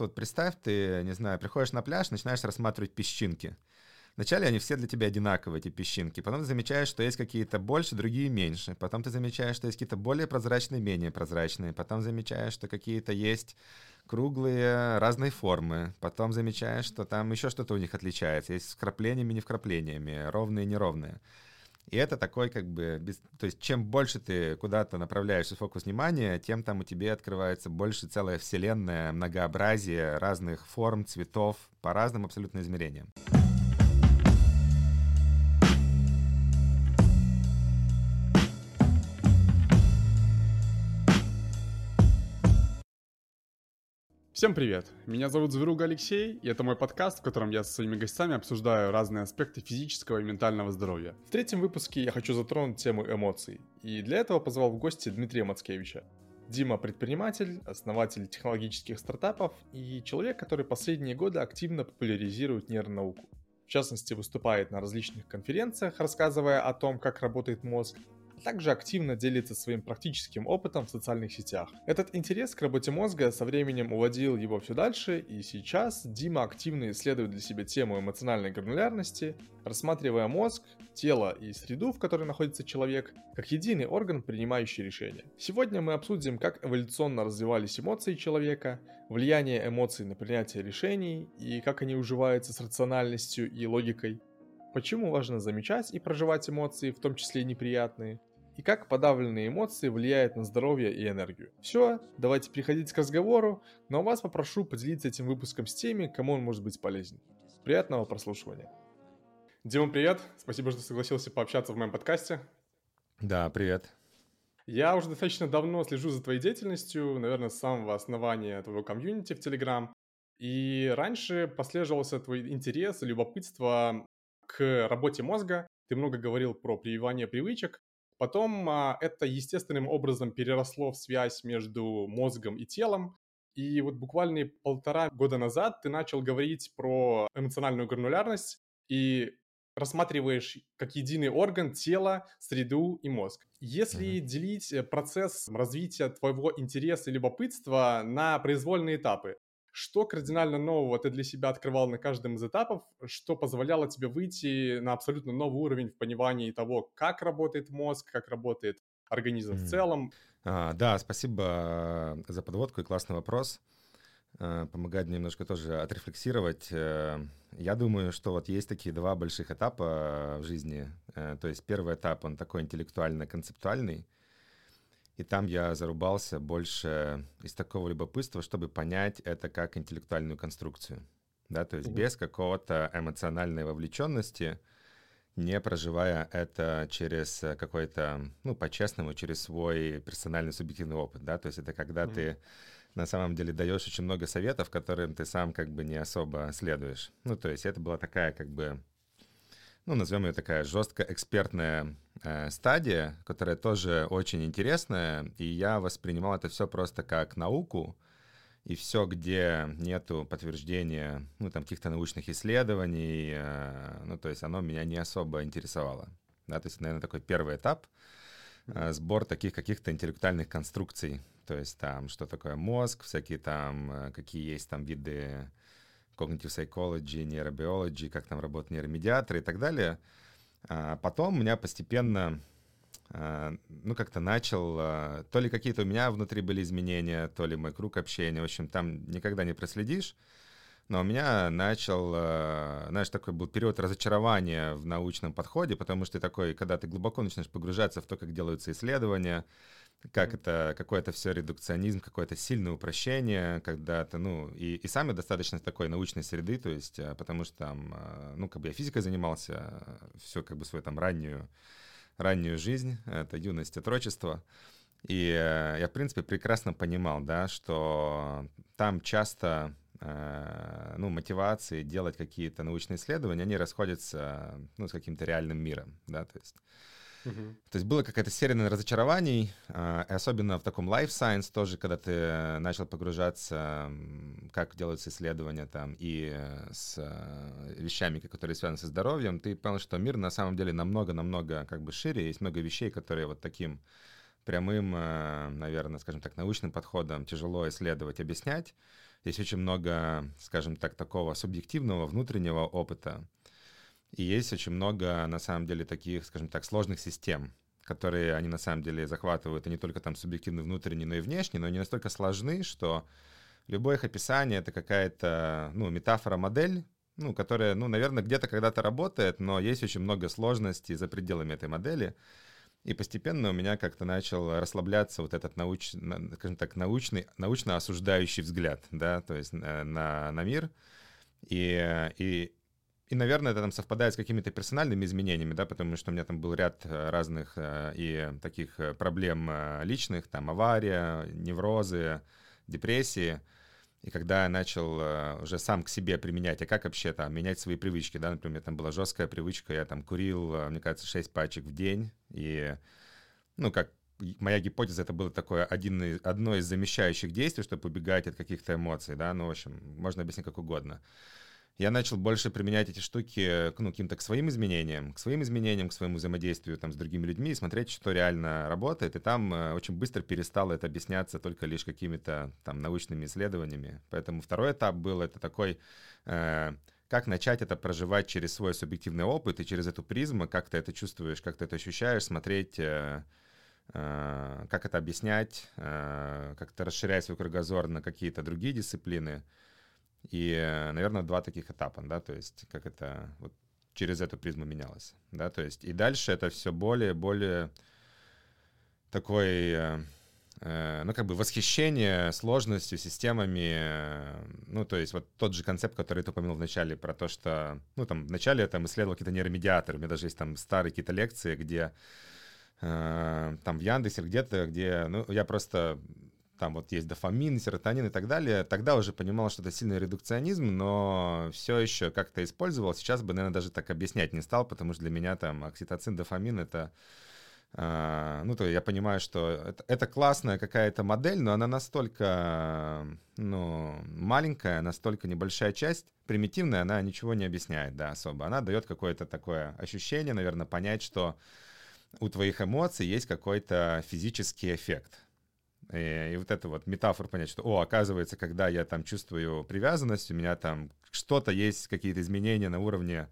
Вот представь, ты, не знаю, приходишь на пляж, начинаешь рассматривать песчинки. Вначале они все для тебя одинаковые, эти песчинки. Потом ты замечаешь, что есть какие-то больше, другие меньше. Потом ты замечаешь, что есть какие-то более прозрачные, менее прозрачные. Потом замечаешь, что какие-то есть круглые разной формы. Потом замечаешь, что там еще что-то у них отличается. Есть с вкраплениями, не вкраплениями, ровные, неровные. И это такой как бы... Без... То есть чем больше ты куда-то направляешь фокус внимания, тем там у тебя открывается больше целая вселенная, многообразие разных форм, цветов по разным абсолютно измерениям. Всем привет! Меня зовут Зверуга Алексей, и это мой подкаст, в котором я со своими гостями обсуждаю разные аспекты физического и ментального здоровья. В третьем выпуске я хочу затронуть тему эмоций, и для этого позвал в гости Дмитрия Мацкевича. Дима – предприниматель, основатель технологических стартапов и человек, который последние годы активно популяризирует нейронауку. В частности, выступает на различных конференциях, рассказывая о том, как работает мозг, также активно делится своим практическим опытом в социальных сетях. Этот интерес к работе мозга со временем уводил его все дальше, и сейчас Дима активно исследует для себя тему эмоциональной гранулярности, рассматривая мозг, тело и среду, в которой находится человек, как единый орган, принимающий решения. Сегодня мы обсудим, как эволюционно развивались эмоции человека, влияние эмоций на принятие решений и как они уживаются с рациональностью и логикой, почему важно замечать и проживать эмоции, в том числе неприятные, и как подавленные эмоции влияют на здоровье и энергию. Все, давайте переходить к разговору, но вас попрошу поделиться этим выпуском с теми, кому он может быть полезен. Приятного прослушивания. Дима, привет! Спасибо, что согласился пообщаться в моем подкасте. Да, привет. Я уже достаточно давно слежу за твоей деятельностью, наверное, с самого основания твоего комьюнити в Telegram. И раньше послеживался твой интерес и любопытство к работе мозга. Ты много говорил про прививание привычек, Потом а, это естественным образом переросло в связь между мозгом и телом. И вот буквально полтора года назад ты начал говорить про эмоциональную гранулярность и рассматриваешь как единый орган тело, среду и мозг. Если mm-hmm. делить э, процесс развития твоего интереса и любопытства на произвольные этапы, что кардинально нового ты для себя открывал на каждом из этапов, что позволяло тебе выйти на абсолютно новый уровень в понимании того, как работает мозг, как работает организм mm. в целом? А, да, спасибо за подводку и классный вопрос. А, помогает немножко тоже отрефлексировать. Э, я думаю, что вот есть такие два больших этапа в жизни. Э, то есть первый этап, он такой интеллектуально-концептуальный, и там я зарубался больше из такого любопытства, чтобы понять это как интеллектуальную конструкцию. Да, то есть mm-hmm. без какого-то эмоциональной вовлеченности, не проживая это через какой-то, ну, по-честному, через свой персональный субъективный опыт, да, то есть это когда mm-hmm. ты на самом деле даешь очень много советов, которым ты сам как бы не особо следуешь. Ну, то есть это была такая как бы ну, назовем ее такая жестко экспертная э, стадия, которая тоже очень интересная, и я воспринимал это все просто как науку, и все, где нету подтверждения, ну, там, каких-то научных исследований, э, ну, то есть оно меня не особо интересовало. Да, то есть, наверное, такой первый этап э, сбор таких каких-то интеллектуальных конструкций, то есть там, что такое мозг, всякие там, какие есть там виды cognitive psychology, нейробиологии, как там работают нейромедиаторы и так далее. А потом меня постепенно, а, ну, как-то начал, а, то ли какие-то у меня внутри были изменения, то ли мой круг общения, в общем, там никогда не проследишь. Но у меня начал, знаешь, такой был период разочарования в научном подходе, потому что такой, когда ты глубоко начинаешь погружаться в то, как делаются исследования, как это, какой-то все редукционизм, какое-то сильное упрощение, когда ты, ну, и, и сами достаточно такой научной среды, то есть, э, потому что там, э, ну, как бы я физикой занимался все как бы свою там раннюю, раннюю жизнь, это юность, отрочество, и э, я, в принципе, прекрасно понимал, да, что там часто ну, мотивации делать какие-то научные исследования, они расходятся, ну, с каким-то реальным миром, да, то есть то есть было какая-то серия разочарований, а, и особенно в таком life science тоже, когда ты начал погружаться, как делаются исследования там, и с э, вещами, которые связаны со здоровьем, ты понял, что мир на самом деле намного-намного как бы шире, есть много вещей, которые вот таким прямым, э, наверное, скажем так, научным подходом тяжело исследовать, объяснять. есть очень много, скажем так, такого субъективного внутреннего опыта, и есть очень много, на самом деле, таких, скажем так, сложных систем, которые они на самом деле захватывают, и не только там субъективный внутренний, но и внешний, но они настолько сложны, что любое их описание — это какая-то, ну, метафора-модель, ну, которая, ну, наверное, где-то когда-то работает, но есть очень много сложностей за пределами этой модели. И постепенно у меня как-то начал расслабляться вот этот науч, скажем так, научный, научно осуждающий взгляд, да, то есть на, на мир. И, и, и, наверное, это там совпадает с какими-то персональными изменениями, да, потому что у меня там был ряд э, разных э, и таких э, проблем личных, там авария, неврозы, депрессии. И когда я начал уже сам к себе применять, а как вообще там менять свои привычки, да, например, там была жесткая привычка, я там курил, мне кажется, 6 пачек в день, и, ну, как моя гипотеза, это было такое один одно из замещающих действий, чтобы убегать от каких-то эмоций, да, ну, в общем, можно объяснить как угодно я начал больше применять эти штуки ну, каким-то к своим изменениям, к своим изменениям, к своему взаимодействию там, с другими людьми смотреть, что реально работает. И там э, очень быстро перестало это объясняться только лишь какими-то там научными исследованиями. Поэтому второй этап был это такой... Э, как начать это проживать через свой субъективный опыт и через эту призму, как ты это чувствуешь, как ты это ощущаешь, смотреть, э, э, как это объяснять, э, как-то расширять свой кругозор на какие-то другие дисциплины. И, наверное, два таких этапа, да, то есть как это вот через эту призму менялось, да, то есть и дальше это все более, более такой, э, э, ну, как бы восхищение сложностью, системами, э, ну, то есть вот тот же концепт, который ты упомянул в начале про то, что, ну, там, вначале я там исследовал какие-то нейромедиаторы, у меня даже есть там старые какие-то лекции, где э, там в Яндексе где-то, где, ну, я просто там вот есть дофамин, серотонин и так далее, тогда уже понимал, что это сильный редукционизм, но все еще как-то использовал. Сейчас бы, наверное, даже так объяснять не стал, потому что для меня там окситоцин, дофамин — это Uh, ну, то я понимаю, что это, это классная какая-то модель, но она настолько, ну, маленькая, настолько небольшая часть, примитивная, она ничего не объясняет, да, особо. Она дает какое-то такое ощущение, наверное, понять, что у твоих эмоций есть какой-то физический эффект. И, и вот это вот метафор понять, что, о, оказывается, когда я там чувствую привязанность, у меня там что-то есть, какие-то изменения на уровне,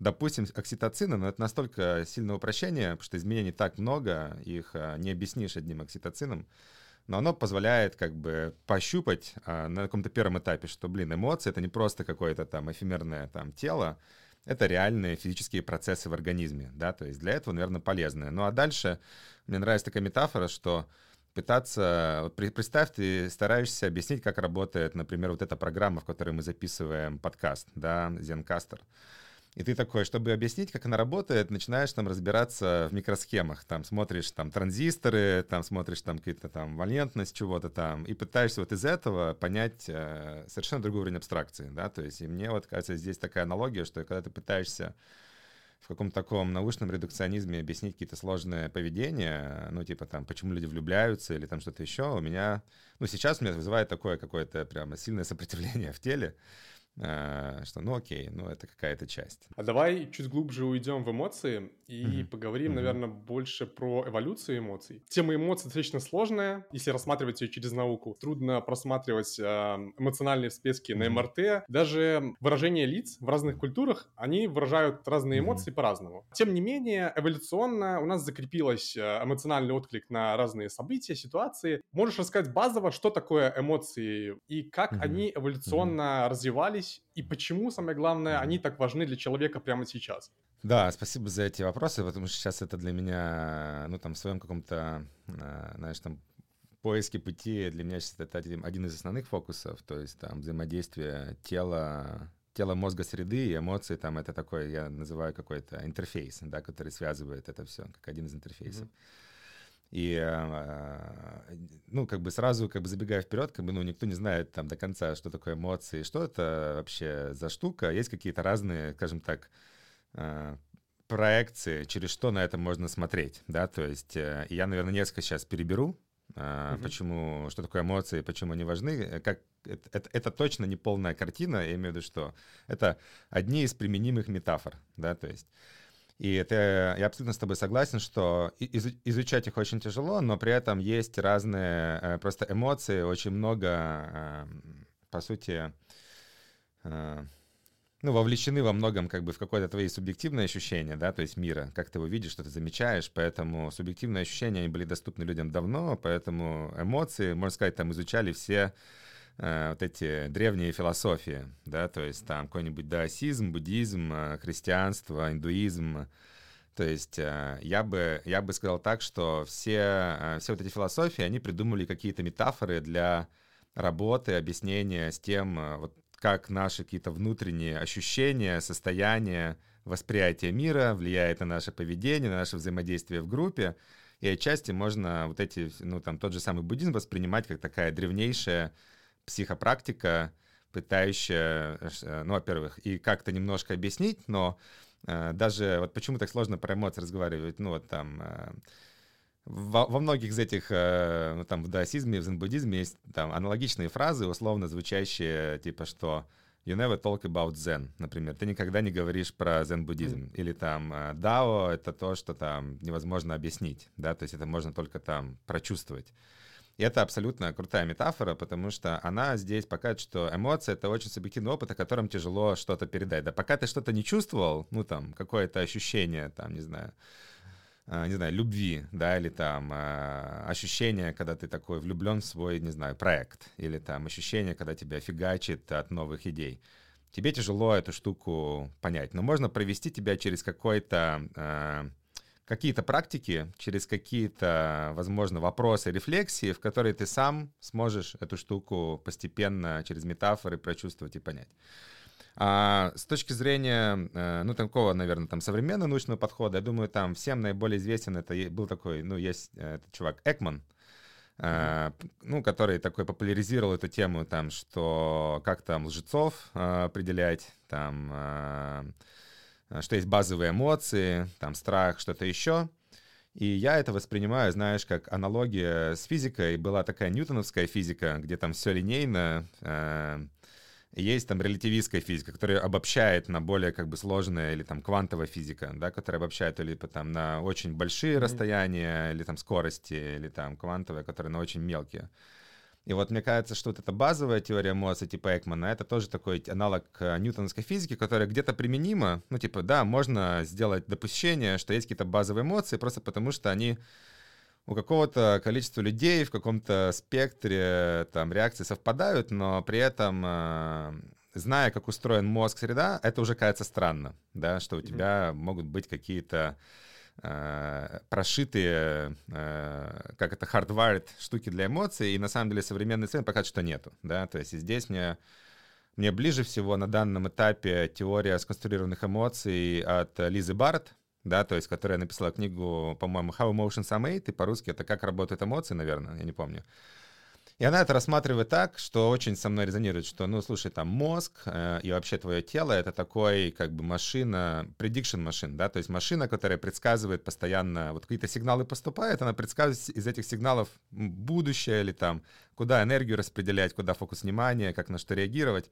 допустим, окситоцина, но это настолько сильное упрощение, потому что изменений так много, их а, не объяснишь одним окситоцином, но оно позволяет как бы пощупать а, на каком-то первом этапе, что, блин, эмоции — это не просто какое-то там эфемерное там тело, это реальные физические процессы в организме, да, то есть для этого, наверное, полезное. Ну а дальше мне нравится такая метафора, что пытаться... Представь, ты стараешься объяснить, как работает, например, вот эта программа, в которой мы записываем подкаст, да, Zencaster. И ты такой, чтобы объяснить, как она работает, начинаешь там разбираться в микросхемах. Там смотришь там транзисторы, там смотришь там какие-то там валентность чего-то там, и пытаешься вот из этого понять э, совершенно другой уровень абстракции, да, то есть и мне вот кажется здесь такая аналогия, что когда ты пытаешься в каком-то таком научном редукционизме объяснить какие-то сложные поведения, ну, типа там, почему люди влюбляются или там что-то еще, у меня, ну, сейчас меня вызывает такое какое-то прямо сильное сопротивление в теле, Э, что ну окей, ну это какая-то часть. А давай чуть глубже уйдем в эмоции и mm-hmm. поговорим, mm-hmm. наверное, больше про эволюцию эмоций. Тема эмоций достаточно сложная, если рассматривать ее через науку. Трудно просматривать э, эмоциональные всплески mm-hmm. на МРТ. Даже выражение лиц в разных культурах, они выражают разные эмоции mm-hmm. по-разному. Тем не менее, эволюционно у нас закрепилось э, эмоциональный отклик на разные события, ситуации. Можешь рассказать базово, что такое эмоции и как mm-hmm. они эволюционно mm-hmm. развивались и почему, самое главное, они так важны для человека прямо сейчас? Да, спасибо за эти вопросы, потому что сейчас это для меня, ну, там, в своем каком-то, а, знаешь, там, поиске пути для меня сейчас это один, из основных фокусов, то есть там взаимодействие тела, тела мозга среды и эмоции, там это такой, я называю какой-то интерфейс, да, который связывает это все, как один из интерфейсов. Mm-hmm. И, а, ну, как бы сразу, как бы забегая вперед, как бы, ну, никто не знает там до конца, что такое эмоции, что это вообще за штука. Есть какие-то разные, скажем так, а, проекции, через что на это можно смотреть, да, то есть э, я, наверное, несколько сейчас переберу, Uh-huh. Почему, что такое эмоции, почему они важны? Как это, это, это точно не полная картина, я имею в виду, что это одни из применимых метафор, да, то есть и это, я абсолютно с тобой согласен, что изучать их очень тяжело, но при этом есть разные э, просто эмоции, очень много по сути, э, ну, вовлечены во многом как бы в какое-то твои субъективные ощущения, да, то есть мира, как ты его видишь, что ты замечаешь, поэтому субъективные ощущения, они были доступны людям давно, поэтому эмоции, можно сказать, там изучали все э, вот эти древние философии, да, то есть там какой-нибудь даосизм, буддизм, э, христианство, индуизм, то есть э, я бы, я бы сказал так, что все, все вот эти философии, они придумали какие-то метафоры для работы, объяснения с тем, вот как наши какие-то внутренние ощущения, состояния, восприятие мира влияет на наше поведение, на наше взаимодействие в группе. И отчасти можно вот эти, ну там тот же самый буддизм воспринимать как такая древнейшая психопрактика, пытающая, э, ну, во-первых, и как-то немножко объяснить, но э, даже вот почему так сложно про эмоции разговаривать, ну вот там э, во, во многих из этих, э, ну, там, в даосизме, в зен-буддизме есть там аналогичные фразы, условно звучащие, типа, что you never talk about zen, например. Ты никогда не говоришь про зен-буддизм. Mm. Или там э, дао — это то, что там невозможно объяснить, да, то есть это можно только там прочувствовать. И это абсолютно крутая метафора, потому что она здесь показывает, что эмоция — это очень субъективный опыт, о котором тяжело что-то передать. Да пока ты что-то не чувствовал, ну там, какое-то ощущение, там, не знаю, не знаю, любви, да, или там а, ощущение, когда ты такой влюблен в свой, не знаю, проект, или там ощущение, когда тебя фигачит от новых идей. Тебе тяжело эту штуку понять, но можно провести тебя через какой-то а, какие-то практики, через какие-то, возможно, вопросы, рефлексии, в которые ты сам сможешь эту штуку постепенно через метафоры прочувствовать и понять. А с точки зрения, э, ну, такого, наверное, там, современного научного подхода, я думаю, там всем наиболее известен это был такой, ну, есть э, этот чувак Экман, Uh, ну, который такой популяризировал эту тему, там, что как там лжецов определять, там, что есть базовые эмоции, там, страх, что-то еще. И я это воспринимаю, знаешь, как аналогия с физикой. Была такая ньютоновская физика, где там все линейно, есть там релятивистская физика, которая обобщает на более как бы сложная или там квантовая физика, да, которая обобщает или там на очень большие mm-hmm. расстояния, или там скорости, или там квантовая, которая на очень мелкие. И вот мне кажется, что вот эта базовая теория эмоций типа Экмана, это тоже такой аналог ньютоновской физики, которая где-то применима. Ну, типа, да, можно сделать допущение, что есть какие-то базовые эмоции, просто потому что они у какого-то количества людей в каком-то спектре там реакции совпадают, но при этом э, зная, как устроен мозг, среда, это уже кажется странно, да, что у тебя могут быть какие-то э, прошитые, э, как это, hardwired штуки для эмоций, и на самом деле современные исследования показывают, что нету, да, то есть здесь мне мне ближе всего на данном этапе теория сконструированных эмоций от Лизы Барретт, да, то есть, которая написала книгу, по-моему, How Emotions Are Made, и по-русски это «Как работают эмоции», наверное, я не помню. И она это рассматривает так, что очень со мной резонирует, что, ну, слушай, там мозг э, и вообще твое тело — это такой, как бы, машина, prediction машин, да, то есть машина, которая предсказывает постоянно, вот какие-то сигналы поступают, она предсказывает из этих сигналов будущее или там, куда энергию распределять, куда фокус внимания, как на что реагировать.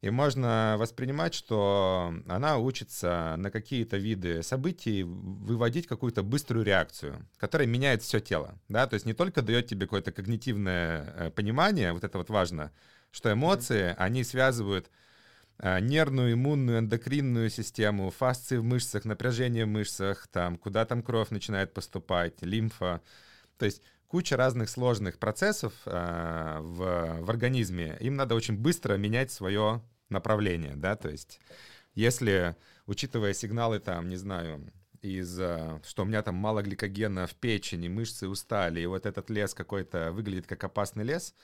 И можно воспринимать, что она учится на какие-то виды событий выводить какую-то быструю реакцию, которая меняет все тело. Да? То есть не только дает тебе какое-то когнитивное э, понимание, вот это вот важно, что эмоции, они связывают э, нервную, иммунную, эндокринную систему, фасции в мышцах, напряжение в мышцах, там, куда там кровь начинает поступать, лимфа. То есть куча разных сложных процессов э, в, в организме. Им надо очень быстро менять свое направление, да, то есть если, учитывая сигналы там, не знаю, из, э, что у меня там мало гликогена в печени, мышцы устали, и вот этот лес какой-то выглядит как опасный лес,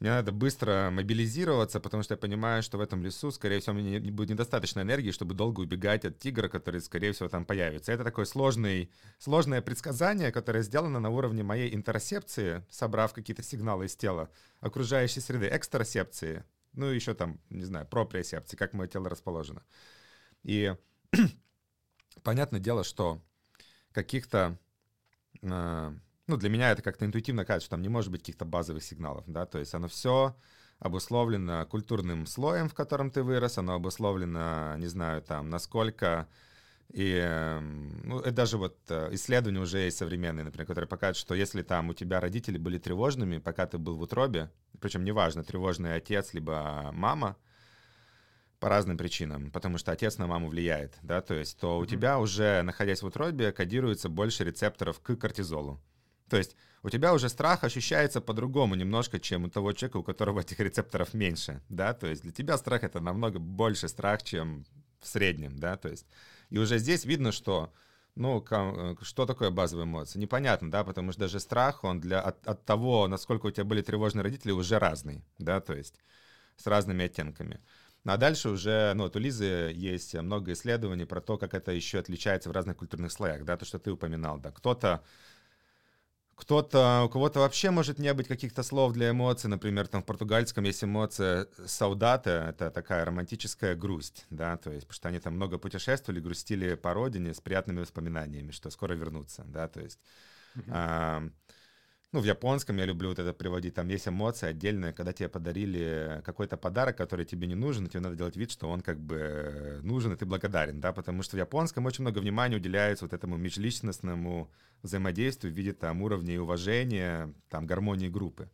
мне надо быстро мобилизироваться, потому что я понимаю, что в этом лесу, скорее всего, мне не будет недостаточно энергии, чтобы долго убегать от тигра, который, скорее всего, там появится. Это такое сложный, сложное предсказание, которое сделано на уровне моей интерсепции, собрав какие-то сигналы из тела, окружающей среды, экстрасепции, ну и еще там, не знаю, проприосепции, как мое тело расположено. И понятное дело, что каких-то э, ну, для меня это как-то интуитивно кажется, что там не может быть каких-то базовых сигналов, да, то есть оно все обусловлено культурным слоем, в котором ты вырос, оно обусловлено, не знаю, там, насколько И эм, ну, это даже вот э, исследования уже есть современные, например, которые показывают, что если там у тебя родители были тревожными, пока ты был в утробе, причем неважно, тревожный отец либо мама, по разным причинам, потому что отец на маму влияет, да, то есть, то у mm-hmm. тебя уже, находясь в утробе, кодируется больше рецепторов к кортизолу. То есть у тебя уже страх ощущается по-другому немножко, чем у того человека, у которого этих рецепторов меньше, да, то есть для тебя страх — это намного больше страх, чем в среднем, да, то есть и уже здесь видно, что ну, э, что такое базовые эмоции? Непонятно, да, потому что даже страх, он для, от, от того, насколько у тебя были тревожные родители, уже разный, да, то есть с разными оттенками. Ну, а дальше уже, ну, вот у Лизы есть много исследований про то, как это еще отличается в разных культурных слоях, да, то, что ты упоминал, да. Кто-то кто-то, у кого-то вообще может не быть каких-то слов для эмоций, например, там в португальском есть эмоция саудата, это такая романтическая грусть, да, то есть, потому что они там много путешествовали, грустили по родине с приятными воспоминаниями, что скоро вернутся, да, то есть, mm-hmm. а, ну, в японском я люблю вот это приводить, там есть эмоции отдельные, когда тебе подарили какой-то подарок, который тебе не нужен, тебе надо делать вид, что он как бы нужен, и ты благодарен, да, потому что в японском очень много внимания уделяется вот этому межличностному взаимодействию в виде там уровней уважения, там гармонии группы.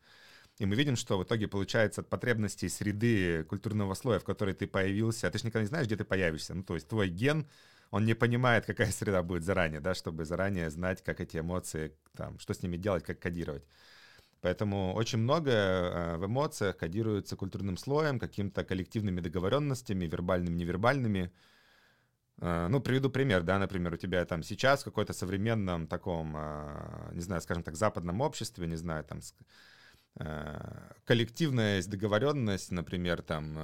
И мы видим, что в итоге получается от потребностей среды культурного слоя, в которой ты появился, а ты же никогда не знаешь, где ты появишься. Ну, то есть твой ген он не понимает, какая среда будет заранее, да, чтобы заранее знать, как эти эмоции, там, что с ними делать, как кодировать. Поэтому очень многое э, в эмоциях кодируется культурным слоем, какими-то коллективными договоренностями, вербальными, невербальными. Э, ну, приведу пример, да, например, у тебя там сейчас в какой-то современном таком, э, не знаю, скажем так, западном обществе, не знаю, там коллективная договоренность, например, там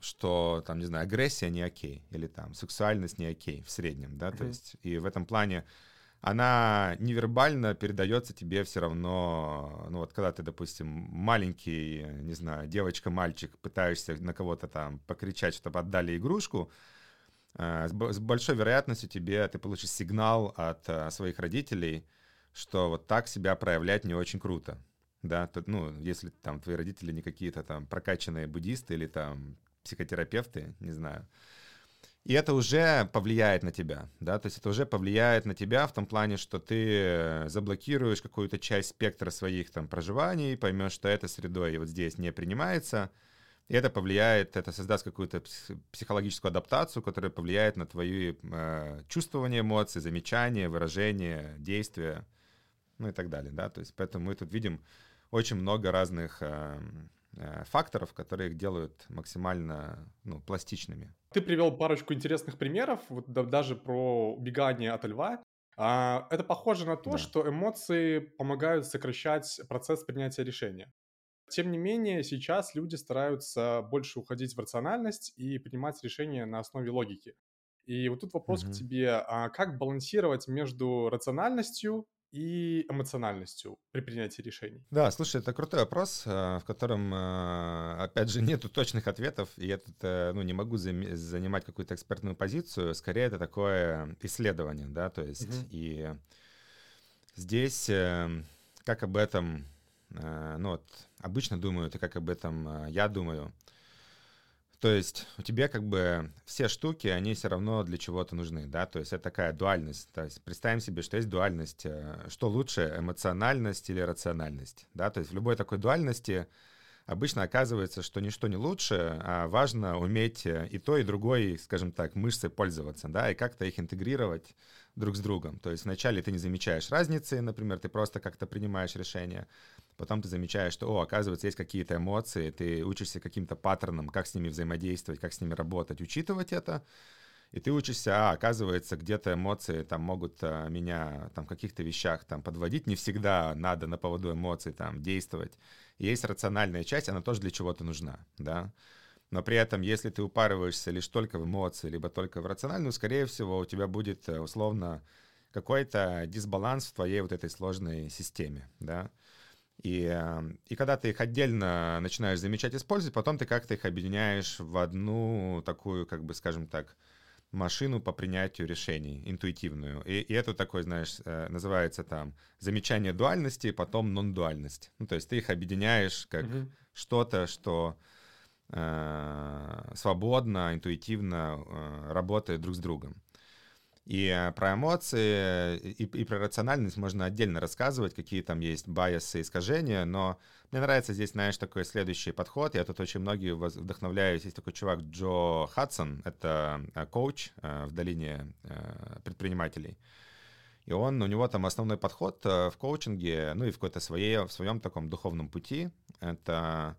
что, там, не знаю, агрессия не окей, или там сексуальность не окей в среднем, да, mm-hmm. то есть и в этом плане она невербально передается тебе все равно, ну вот когда ты, допустим, маленький, не знаю, девочка-мальчик, пытаешься на кого-то там покричать, чтобы отдали игрушку, э, с большой вероятностью тебе ты получишь сигнал от э, своих родителей, что вот так себя проявлять не очень круто, да, тут, ну, если там твои родители не какие-то там прокачанные буддисты или там психотерапевты, не знаю. И это уже повлияет на тебя, да, то есть это уже повлияет на тебя в том плане, что ты заблокируешь какую-то часть спектра своих там проживаний, поймешь, что эта средой вот здесь не принимается, и это повлияет, это создаст какую-то психологическую адаптацию, которая повлияет на твои э, чувствования эмоций, замечания, выражения, действия, ну и так далее, да, то есть поэтому мы тут видим очень много разных э, Э, факторов, которые их делают максимально ну, пластичными. Ты привел парочку интересных примеров, вот даже про убегание от льва. А, это похоже на то, да. что эмоции помогают сокращать процесс принятия решения. Тем не менее, сейчас люди стараются больше уходить в рациональность и принимать решения на основе логики. И вот тут вопрос угу. к тебе, а как балансировать между рациональностью и эмоциональностью при принятии решений? Да, слушай, это крутой вопрос, э, в котором, э, опять же, нету точных ответов, и я тут э, ну, не могу занимать какую-то экспертную позицию, скорее это такое исследование, да, то есть угу. и здесь как об этом, ну вот, обычно думают, и как об этом я думаю — то есть у тебя как бы все штуки, они все равно для чего-то нужны, да, то есть это такая дуальность. То есть представим себе, что есть дуальность, э, что лучше, эмоциональность или рациональность, да, то есть в любой такой дуальности обычно оказывается, что ничто не лучше, а важно уметь э, и то, и другой, скажем так, мышцы пользоваться, да, и как-то их интегрировать друг с другом. То есть вначале ты не замечаешь разницы, например, ты просто как-то принимаешь решение, потом ты замечаешь, что, о, оказывается, есть какие-то эмоции, ты учишься каким-то паттернам, как с ними взаимодействовать, как с ними работать, учитывать это, и ты учишься, а, оказывается, где-то эмоции там могут а, меня там в каких-то вещах там подводить, не всегда надо на поводу эмоций там действовать. И есть рациональная часть, она тоже для чего-то нужна, да. Но при этом, если ты упарываешься лишь только в эмоции, либо только в рациональную, скорее всего, у тебя будет э, условно какой-то дисбаланс в твоей вот этой сложной системе, да. И, эм, и когда ты их отдельно начинаешь замечать, использовать, потом ты как-то их объединяешь в одну такую, как бы, скажем так, машину по принятию решений, интуитивную. И, и это такое, знаешь, э, называется там замечание дуальности, потом нон-дуальность. Ну, то есть ты их объединяешь как mm-hmm. что-то, что э, свободно, интуитивно э, работает друг с другом. И э, про эмоции и, и про рациональность можно отдельно рассказывать, какие там есть байосы, искажения, но мне нравится здесь, знаешь, такой следующий подход. Я тут очень многие вдохновляюсь. Есть такой чувак Джо Хадсон, это э, коуч в долине предпринимателей. И он, у него там основной подход в коучинге, ну и в какой-то своей, в своем таком духовном пути, это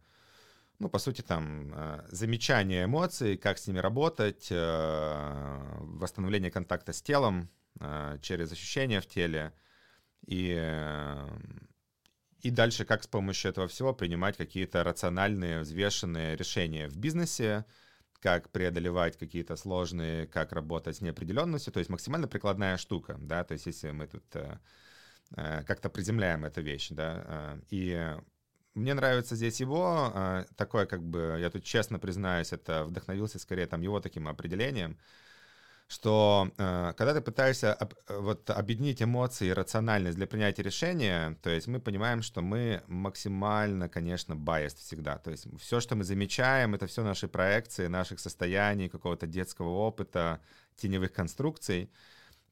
ну, по сути, там, э, замечание эмоций, как с ними работать, э, восстановление контакта с телом э, через ощущения в теле, и, и дальше как с помощью этого всего принимать какие-то рациональные, взвешенные решения в бизнесе, как преодолевать какие-то сложные, как работать с неопределенностью, то есть максимально прикладная штука, да, то есть если мы тут как-то приземляем эту вещь, да, и мне нравится здесь его, а, такое как бы, я тут честно признаюсь, это вдохновился скорее там его таким определением, что э, когда ты пытаешься об, вот объединить эмоции и рациональность для принятия решения, то есть мы понимаем, что мы максимально, конечно, biased всегда. То есть все, что мы замечаем, это все наши проекции, наших состояний, какого-то детского опыта, теневых конструкций.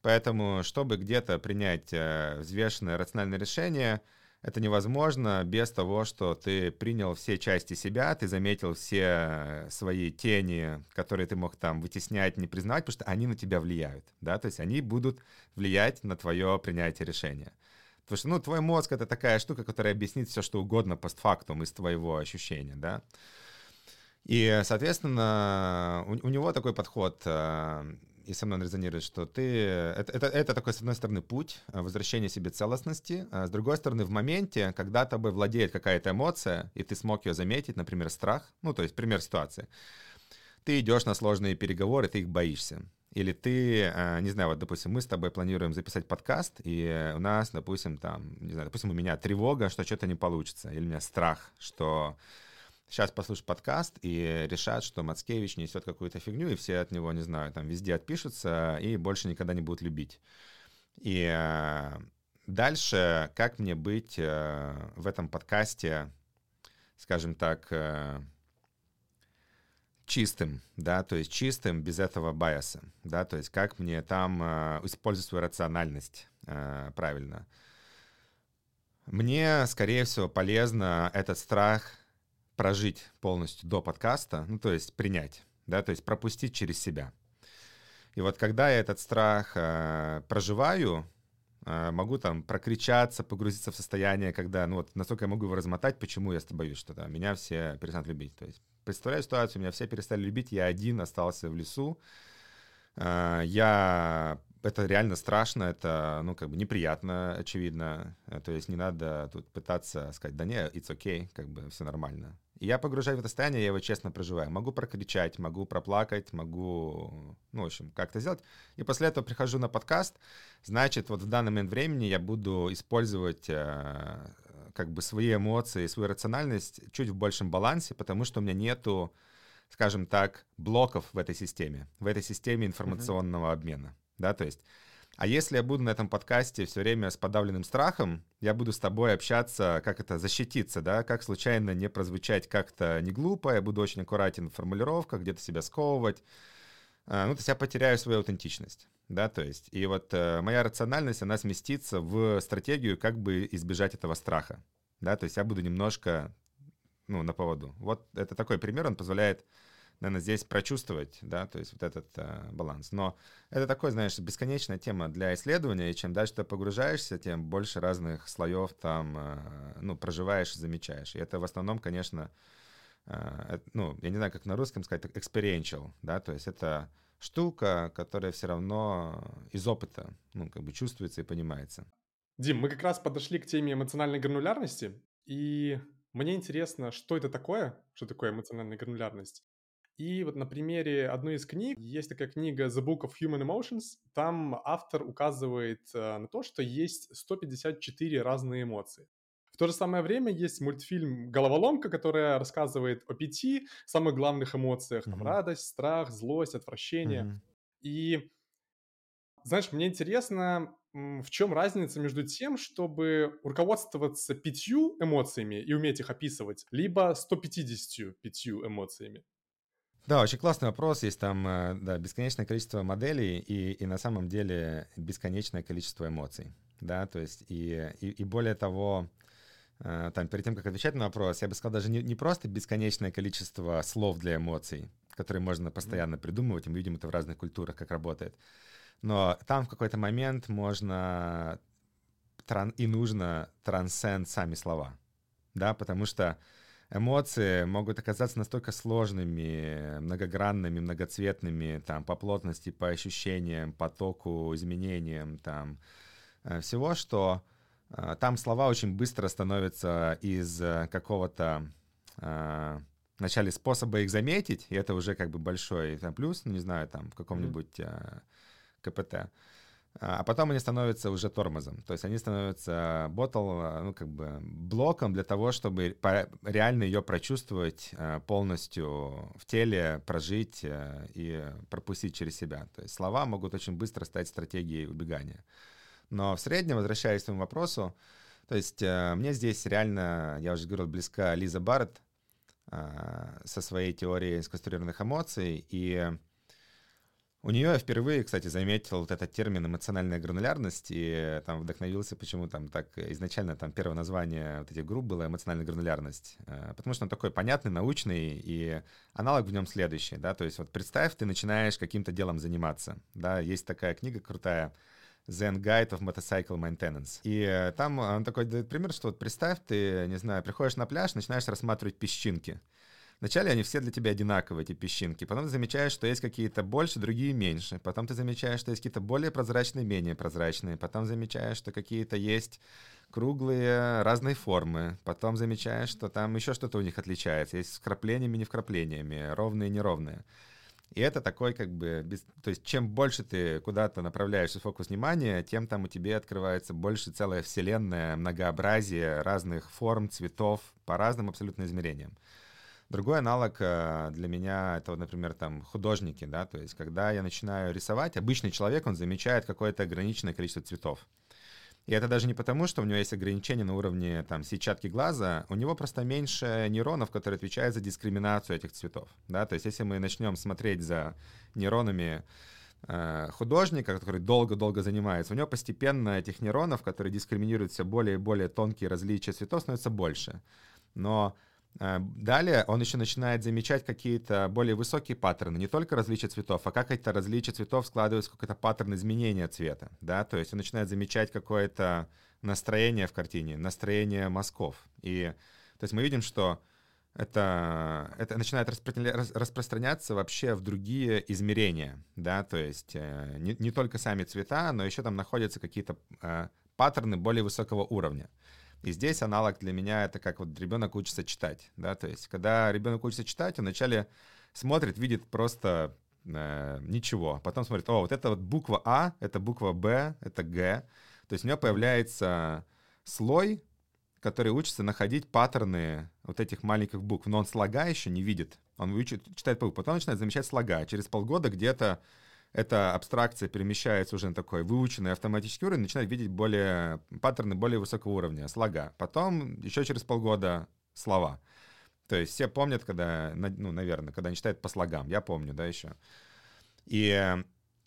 Поэтому, чтобы где-то принять э, взвешенное рациональное решение, это невозможно без того, что ты принял все части себя, ты заметил все свои тени, которые ты мог там вытеснять, не признавать, потому что они на тебя влияют, да, то есть они будут влиять на твое принятие решения. Потому что, ну, твой мозг — это такая штука, которая объяснит все, что угодно постфактум из твоего ощущения, да. И, соответственно, у, у него такой подход э, и со мной резонирует, что ты... Это, это, это такой, с одной стороны, путь э, возвращения себе целостности, а с другой стороны, в моменте, когда тобой владеет какая-то эмоция, и ты смог ее заметить, например, страх, ну, то есть пример ситуации, ты идешь на сложные переговоры, ты их боишься. Или ты, э, не знаю, вот, допустим, мы с тобой планируем записать подкаст, и у нас, допустим, там, не знаю, допустим, у меня тревога, что что-то не получится, или у меня страх, что сейчас послушают подкаст и решат, что Мацкевич несет какую-то фигню, и все от него, не знаю, там везде отпишутся и больше никогда не будут любить. И э, дальше, как мне быть э, в этом подкасте, скажем так, э, чистым, да, то есть чистым без этого байоса, да, то есть как мне там использовать свою рациональность правильно. Мне, скорее всего, полезно этот страх прожить полностью до подкаста, ну, то есть принять, да, то есть пропустить через себя. И вот когда я этот страх э, проживаю, э, могу там прокричаться, погрузиться в состояние, когда, ну вот, настолько я могу его размотать, почему я боюсь, что да, меня все перестанут любить. То есть представляю ситуацию, меня все перестали любить, я один остался в лесу, э, я это реально страшно, это, ну, как бы неприятно, очевидно. Э, то есть не надо тут пытаться сказать, да не, it's okay, как бы все нормально. Я погружаюсь в это состояние, я его честно проживаю. Могу прокричать, могу проплакать, могу, ну, в общем, как-то сделать. И после этого прихожу на подкаст. Значит, вот в данный момент времени я буду использовать э, как бы свои эмоции, свою рациональность чуть в большем балансе, потому что у меня нету, скажем так, блоков в этой системе, в этой системе информационного mm-hmm. обмена. Да, то есть а если я буду на этом подкасте все время с подавленным страхом, я буду с тобой общаться, как это, защититься, да, как случайно не прозвучать как-то не глупо, я буду очень аккуратен в формулировках, где-то себя сковывать, а, ну, то есть я потеряю свою аутентичность, да, то есть, и вот э, моя рациональность, она сместится в стратегию, как бы избежать этого страха, да, то есть я буду немножко, ну, на поводу. Вот это такой пример, он позволяет наверное, здесь прочувствовать, да, то есть вот этот э, баланс. Но это такой, знаешь, бесконечная тема для исследования, и чем дальше ты погружаешься, тем больше разных слоев там, э, ну, проживаешь и замечаешь. И это в основном, конечно, э, ну, я не знаю, как на русском сказать, experiential, да, то есть это штука, которая все равно из опыта, ну, как бы чувствуется и понимается. Дим, мы как раз подошли к теме эмоциональной гранулярности, и мне интересно, что это такое, что такое эмоциональная гранулярность, и вот на примере одной из книг, есть такая книга The Book of Human Emotions, там автор указывает э, на то, что есть 154 разные эмоции. В то же самое время есть мультфильм «Головоломка», которая рассказывает о пяти самых главных эмоциях. Там mm-hmm. радость, страх, злость, отвращение. Mm-hmm. И, знаешь, мне интересно, в чем разница между тем, чтобы руководствоваться пятью эмоциями и уметь их описывать, либо 155 эмоциями? Да, очень классный вопрос. Есть там э, да, бесконечное количество моделей и, и на самом деле бесконечное количество эмоций. Да, то есть и, и, и более того, э, там, перед тем, как отвечать на вопрос, я бы сказал, даже не, не просто бесконечное количество слов для эмоций, которые можно постоянно придумывать, и мы видим это в разных культурах, как работает. Но там в какой-то момент можно и нужно трансцент сами слова, да, потому что эмоции могут оказаться настолько сложными, многогранными, многоцветными, там, по плотности, по ощущениям, потоку, изменениям, там, э, всего, что э, там слова очень быстро становятся из э, какого-то вначале способа их заметить, и это уже как бы большой там, плюс, ну, не знаю, там, в каком-нибудь mm-hmm. КПТ, а потом они становятся уже тормозом. То есть они становятся ботл, ну, как бы блоком для того, чтобы реально ее прочувствовать э, полностью в теле, прожить э, и пропустить через себя. То есть слова могут очень быстро стать стратегией убегания. Но в среднем, возвращаясь к своему вопросу, то есть э, мне здесь реально, я уже говорил, близка Лиза Барретт со своей теорией сконструированных эмоций, и у нее я впервые, кстати, заметил вот этот термин эмоциональная гранулярность и там вдохновился, почему там так изначально там первое название вот этих групп было эмоциональная гранулярность, э, потому что он такой понятный, научный, и аналог в нем следующий, да, то есть вот представь, ты начинаешь каким-то делом заниматься, да, есть такая книга крутая, Zen Guide of Motorcycle Maintenance. И э, там он такой дает пример, что вот представь, ты, не знаю, приходишь на пляж, начинаешь рассматривать песчинки. Вначале они все для тебя одинаковые, эти песчинки. Потом ты замечаешь, что есть какие-то больше, другие меньше. Потом ты замечаешь, что есть какие-то более прозрачные, менее прозрачные. Потом замечаешь, что какие-то есть круглые, разной формы. Потом замечаешь, что там еще что-то у них отличается. Есть с вкраплениями, не вкраплениями, ровные, неровные. И это такой как бы... Без... То есть чем больше ты куда-то направляешь фокус внимания, тем там у тебя открывается больше целая вселенная, многообразие разных форм, цветов по разным абсолютно измерениям. Другой аналог э, для меня это, например, там художники, да, то есть когда я начинаю рисовать, обычный человек, он замечает какое-то ограниченное количество цветов. И это даже не потому, что у него есть ограничения на уровне там, сетчатки глаза, у него просто меньше нейронов, которые отвечают за дискриминацию этих цветов. Да? То есть если мы начнем смотреть за нейронами э, художника, который долго-долго занимается, у него постепенно этих нейронов, которые дискриминируют все более и более тонкие различия цветов, становится больше. Но далее он еще начинает замечать какие-то более высокие паттерны, не только различия цветов, а как эти различия цветов складываются в какой-то паттерн изменения цвета, да, то есть он начинает замечать какое-то настроение в картине, настроение мазков. И то есть мы видим, что это, это начинает распространяться вообще в другие измерения, да, то есть э, не, не только сами цвета, но еще там находятся какие-то э, паттерны более высокого уровня. И здесь аналог для меня это как вот ребенок учится читать, да, то есть когда ребенок учится читать, он вначале смотрит, видит просто э, ничего, потом смотрит, о, вот это вот буква А, это буква Б, это Г, то есть у него появляется слой, который учится находить паттерны вот этих маленьких букв, но он слога еще не видит, он учит, читает по буквам, потом начинает замечать слога, через полгода где-то эта абстракция перемещается уже на такой выученный автоматический уровень, начинает видеть более паттерны более высокого уровня, слога. Потом еще через полгода слова. То есть все помнят, когда, ну, наверное, когда они читают по слогам. Я помню, да, еще. И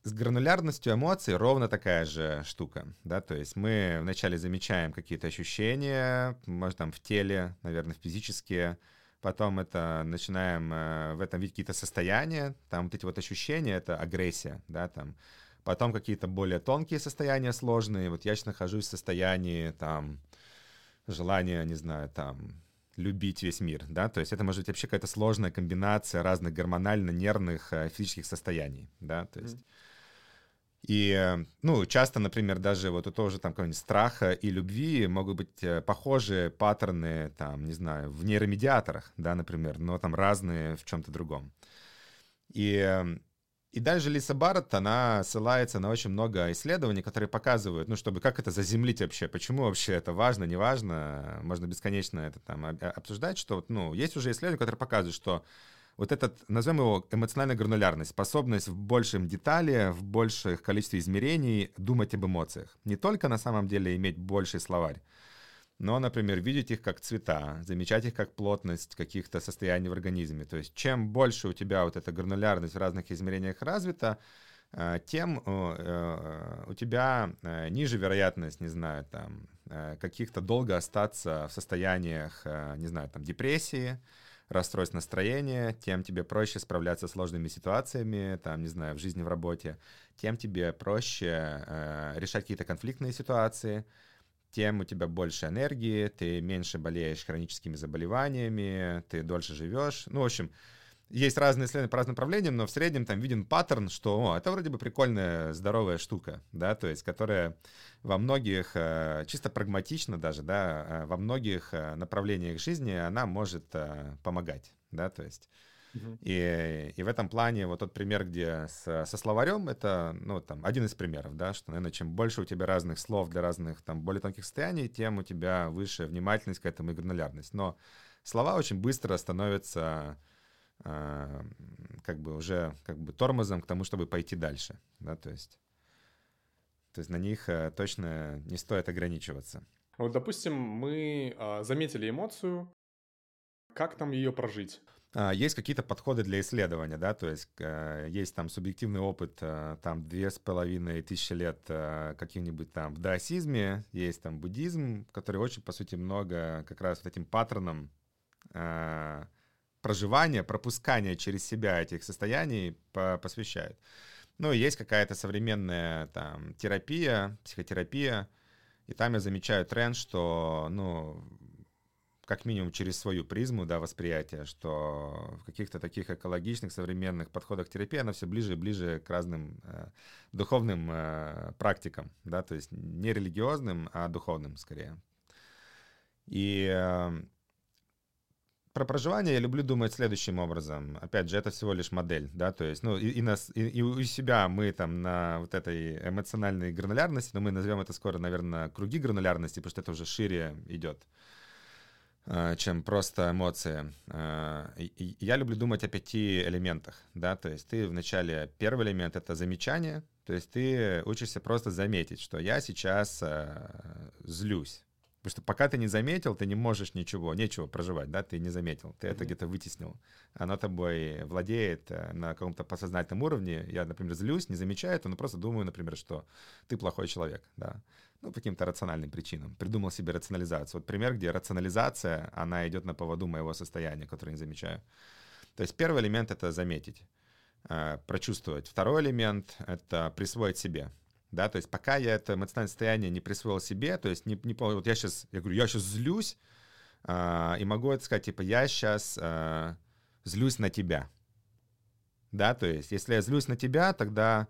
с гранулярностью эмоций ровно такая же штука, да, то есть мы вначале замечаем какие-то ощущения, может, там в теле, наверное, физические, потом это начинаем э, в этом видеть какие-то состояния, там вот эти вот ощущения, это агрессия, да, там, потом какие-то более тонкие состояния сложные, вот я сейчас нахожусь в состоянии, там, желания, не знаю, там, любить весь мир, да, то есть это может быть вообще какая-то сложная комбинация разных гормонально-нервных э, физических состояний, да, то есть... Mm-hmm. И, ну, часто, например, даже вот у того же там какого-нибудь страха и любви могут быть э, похожие паттерны, там, не знаю, в нейромедиаторах, да, например, но там разные в чем-то другом. И, и дальше Лиса Барретт, она ссылается на очень много исследований, которые показывают, ну, чтобы как это заземлить вообще, почему вообще это важно, не важно, можно бесконечно это там обсуждать, что, ну, есть уже исследования, которые показывают, что вот этот, назовем его эмоциональная гранулярность, способность в большем детали, в больших количестве измерений думать об эмоциях. Не только на самом деле иметь больший словарь, но, например, видеть их как цвета, замечать их как плотность каких-то состояний в организме. То есть чем больше у тебя вот эта гранулярность в разных измерениях развита, э, тем э, у тебя э, ниже вероятность, не знаю, там, каких-то долго остаться в состояниях, не знаю, там, депрессии, расстройств настроения, тем тебе проще справляться с сложными ситуациями, там, не знаю, в жизни, в работе, тем тебе проще решать какие-то конфликтные ситуации, тем у тебя больше энергии, ты меньше болеешь хроническими заболеваниями, ты дольше живешь. Ну, в общем, есть разные исследования по разным направлениям, но в среднем там виден паттерн, что о, это вроде бы прикольная, здоровая штука, да, то есть, которая во многих, э, чисто прагматично даже, да, э, во многих э, направлениях жизни она может помогать, да, то есть и, и в этом плане вот тот пример, где с, со словарем, это, ну, там, один из примеров, да, что, наверное, чем больше у тебя разных слов для разных, там, более тонких состояний, тем у тебя выше внимательность к этому и гранулярность. Но слова очень быстро становятся как бы уже как бы тормозом к тому, чтобы пойти дальше, да, то есть, то есть на них э, точно не стоит ограничиваться. Вот, допустим, мы э, заметили эмоцию, как нам ее прожить? А, есть какие-то подходы для исследования, да, то есть э, есть там субъективный опыт, э, там две с половиной тысячи лет э, каким-нибудь там в даосизме, есть там буддизм, который очень, по сути, много как раз вот этим паттерном проживания, пропускания через себя этих состояний посвящает. Ну, есть какая-то современная там терапия, психотерапия, и там я замечаю тренд, что, ну, как минимум через свою призму да, восприятия, что в каких-то таких экологичных современных подходах терапии она все ближе и ближе к разным э, духовным э, практикам, да, то есть не религиозным, а духовным скорее. И э, про проживание я люблю думать следующим образом. Опять же, это всего лишь модель, да, то есть, ну, и, и, нас, и, и у себя мы там на вот этой эмоциональной гранулярности, но мы назовем это скоро, наверное, круги гранулярности, потому что это уже шире идет. Э, чем просто эмоции. Э, я люблю думать о пяти элементах, да, то есть ты вначале, первый элемент — это замечание, то есть ты учишься просто заметить, что я сейчас э, злюсь. Потому что пока ты не заметил, ты не можешь ничего, нечего проживать, да, ты не заметил, ты mm-hmm. это где-то вытеснил. Оно тобой владеет на каком-то подсознательном уровне. Я, например, злюсь, не замечаю это, но просто думаю, например, что ты плохой человек, да ну, по каким-то рациональным причинам. Придумал себе рационализацию. Вот пример, где рационализация, она идет на поводу моего состояния, которое не замечаю. То есть первый элемент — это заметить, э, прочувствовать. Второй элемент — это присвоить себе. Да, то есть пока я это эмоциональное состояние не присвоил себе, то есть не, не вот я сейчас, я говорю, я сейчас злюсь, э, и могу это сказать, типа, я сейчас э, злюсь на тебя. Да, то есть если я злюсь на тебя, тогда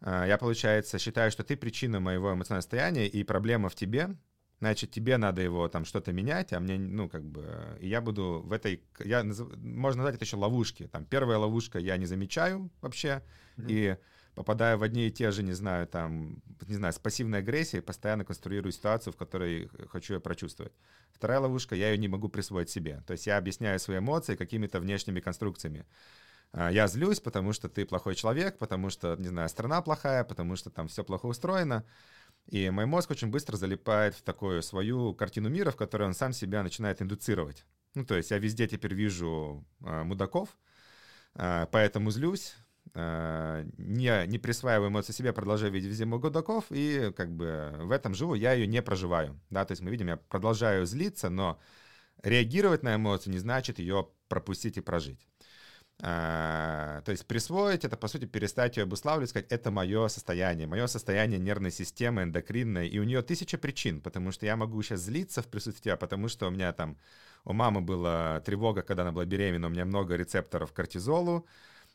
а, я, получается, считаю, что ты причина моего эмоционального состояния, и проблема в тебе, значит, тебе надо его там что-то менять, а мне, ну, как бы, и я буду в этой, я, можно назвать это еще ловушки. Там первая ловушка я не замечаю вообще, mm-hmm. и попадая в одни и те же, не знаю, там, не знаю, с пассивной агрессией, постоянно конструирую ситуацию, в которой хочу ее прочувствовать. Вторая ловушка, я ее не могу присвоить себе. То есть я объясняю свои эмоции какими-то внешними конструкциями. А, я злюсь, потому что ты плохой человек, потому что, не знаю, страна плохая, потому что там все плохо устроено. И мой мозг очень быстро залипает в такую свою картину мира, в которой он сам себя начинает индуцировать. Ну, то есть я везде теперь вижу э, мудаков, э, поэтому злюсь, не, не присваиваю эмоции себе, продолжаю видеть везде мудаков, и как бы в этом живу, я ее не проживаю. Да, то есть мы видим, я продолжаю злиться, но реагировать на эмоцию не значит ее пропустить и прожить. А, то есть присвоить это, по сути, перестать ее обуславливать, сказать, это мое состояние, мое состояние нервной системы, эндокринной, и у нее тысяча причин, потому что я могу сейчас злиться в присутствии потому что у меня там, у мамы была тревога, когда она была беременна, у меня много рецепторов кортизолу,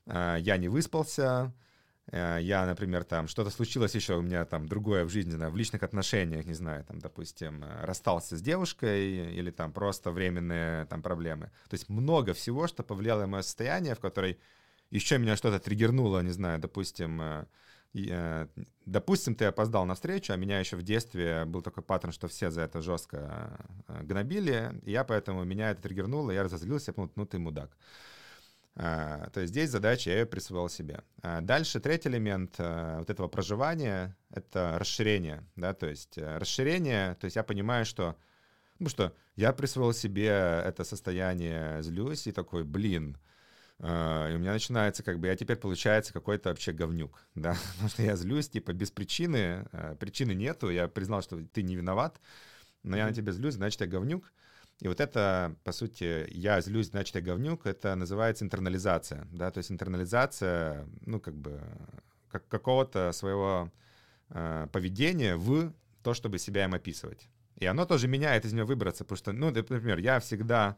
я не выспался, Э, я, например, там что-то случилось еще у меня там другое в жизни, в личных отношениях, не знаю, там, допустим, расстался с девушкой или там просто временные там проблемы. То есть много всего, что повлияло на мое состояние, в которой еще меня что-то триггернуло, не знаю, допустим, э, допустим, ты опоздал на встречу, а меня еще в детстве был такой паттерн, что все за это жестко гнобили, и я поэтому меня это триггернуло, я разозлился, я подумал, ну ты мудак. А, то есть здесь задача я ее присвоил себе. А дальше третий элемент а, вот этого проживания — это расширение. Да? То есть э, расширение, то есть я понимаю, что Потому что я присвоил себе это состояние, злюсь и такой, блин, и у меня начинается, как бы, я теперь, получается, какой-то вообще говнюк, да, потому что я злюсь, типа, без причины, причины нету, я признал, что ты не виноват, но я на тебя злюсь, значит, я говнюк, и вот это, по сути, я злюсь, значит, я говнюк, это называется интернализация, да, то есть интернализация, ну, как бы, как какого-то своего uh, поведения в то, чтобы себя им описывать. И оно тоже меняет из него выбраться, потому что, ну, например, я всегда...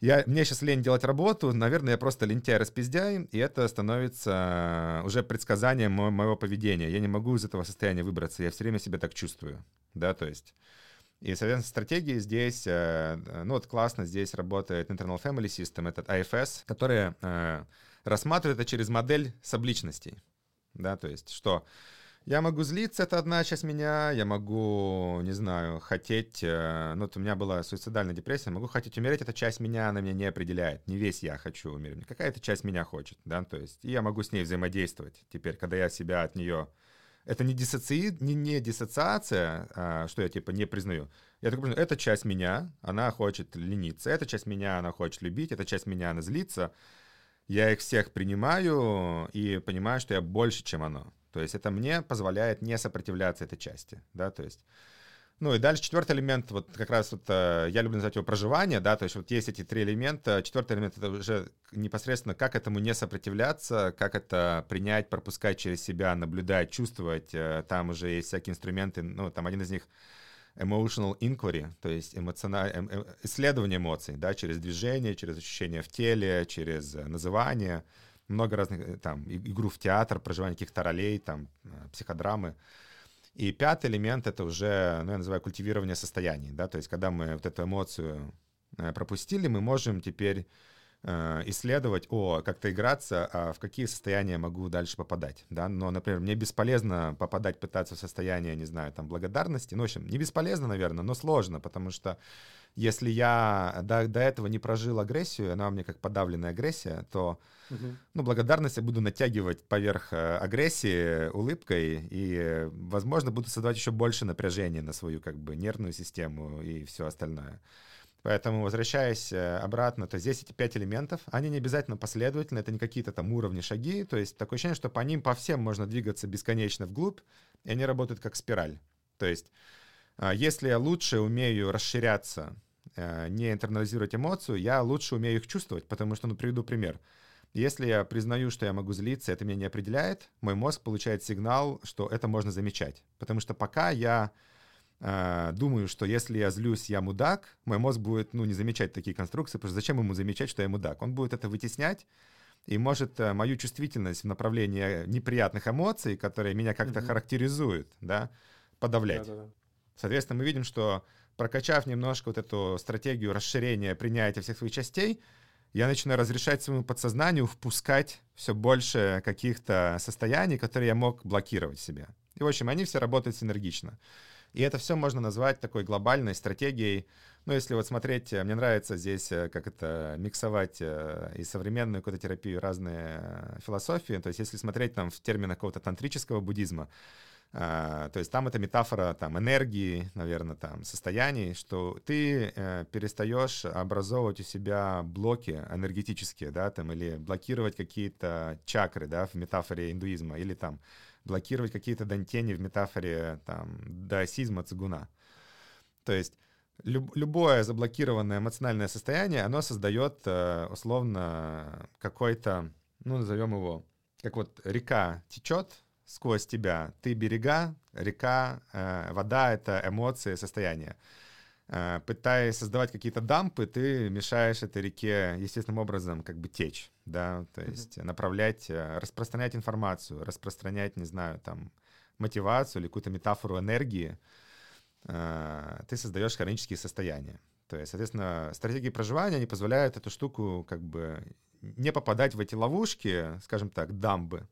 Я, мне сейчас лень делать работу, наверное, я просто лентяй распиздяй, и это становится уже предсказанием мо- моего поведения. Я не могу из этого состояния выбраться, я все время себя так чувствую, да, то есть... И, соответственно, стратегии здесь, э, ну вот классно здесь работает Internal Family System, этот IFS, который э, рассматривает это через модель субличностей, да, то есть что я могу злиться, это одна часть меня, я могу, не знаю, хотеть, э, ну, вот у меня была суицидальная депрессия, могу хотеть умереть, эта часть меня, она меня не определяет, не весь я хочу умереть, какая-то часть меня хочет, да, то есть, и я могу с ней взаимодействовать теперь, когда я себя от нее, это не, диссоци... не, не диссоциация, а, что я, типа, не признаю, я так понимаю, эта часть меня, она хочет лениться, эта часть меня, она хочет любить, эта часть меня, она злится, я их всех принимаю и понимаю, что я больше, чем оно. То есть это мне позволяет не сопротивляться этой части, да, то есть... Ну и дальше четвертый элемент, вот как раз вот э, я люблю называть его проживание, да, то есть вот есть эти три элемента. Четвертый элемент это уже непосредственно как этому не сопротивляться, как это принять, пропускать через себя, наблюдать, чувствовать. Э, там уже есть всякие инструменты, ну там один из них emotional inquiry, то есть эмоциональ... Эм, э, исследование эмоций, да, через движение, через ощущения в теле, через называние много разных, там, игру в театр, проживание каких-то ролей, там, психодрамы. И пятый элемент — это уже, ну, я называю культивирование состояний, да, то есть когда мы вот эту эмоцию э, пропустили, мы можем теперь исследовать, о, как-то играться, а в какие состояния могу дальше попадать, да, но, например, мне бесполезно попадать, пытаться в состояние, не знаю, там, благодарности, ну, в общем, не бесполезно, наверное, но сложно, потому что если я до, до этого не прожил агрессию, она у меня как подавленная агрессия, то угу. ну, благодарность я буду натягивать поверх э, агрессии улыбкой, и, возможно, буду создавать еще больше напряжения на свою как бы нервную систему и все остальное. Поэтому, возвращаясь э, обратно, то здесь эти пять элементов, они не обязательно последовательны, это не какие-то там уровни, шаги, то есть такое ощущение, что по ним, по всем можно двигаться бесконечно вглубь, и они работают как спираль. То есть а, если я лучше умею расширяться Э, не интернализировать эмоцию, я лучше умею их чувствовать, потому что, ну, приведу пример. Если я признаю, что я могу злиться, это меня не определяет, мой мозг получает сигнал, что это можно замечать. Потому что пока я э, думаю, что если я злюсь, я мудак, мой мозг будет, ну, не замечать такие конструкции, потому что зачем ему замечать, что я мудак? Он будет это вытеснять, и может э, мою чувствительность в направлении неприятных эмоций, которые меня как-то mm-hmm. характеризуют, да, подавлять. Да-да-да. Соответственно, мы видим, что прокачав немножко вот эту стратегию расширения, принятия всех своих частей, я начинаю разрешать своему подсознанию впускать все больше каких-то состояний, которые я мог блокировать себе. И, в общем, они все работают синергично. И это все можно назвать такой глобальной стратегией. Ну, если вот смотреть, мне нравится здесь, э, как это, миксовать э, и современную какую-то терапию, разные э, философии. То есть если смотреть там в терминах какого-то тантрического буддизма, то есть там это метафора там, энергии, наверное, там, состояний, что ты э, перестаешь образовывать у себя блоки энергетические, да, там, или блокировать какие-то чакры, да, в метафоре индуизма, или там блокировать какие-то дантени в метафоре там даосизма, цигуна. То есть люб, любое заблокированное эмоциональное состояние, оно создает э, условно какой-то, ну, назовем его, как вот река течет, сквозь тебя. Ты берега, река, э, вода — это эмоции, состояние. Э, пытаясь создавать какие-то дампы, ты мешаешь этой реке естественным образом как бы течь, да, то есть mm-hmm. направлять, э, распространять информацию, распространять, не знаю, там, мотивацию или какую-то метафору энергии, э, ты создаешь хронические состояния. То есть, соответственно, стратегии проживания, они позволяют эту штуку как бы не попадать в эти ловушки, скажем так, дамбы,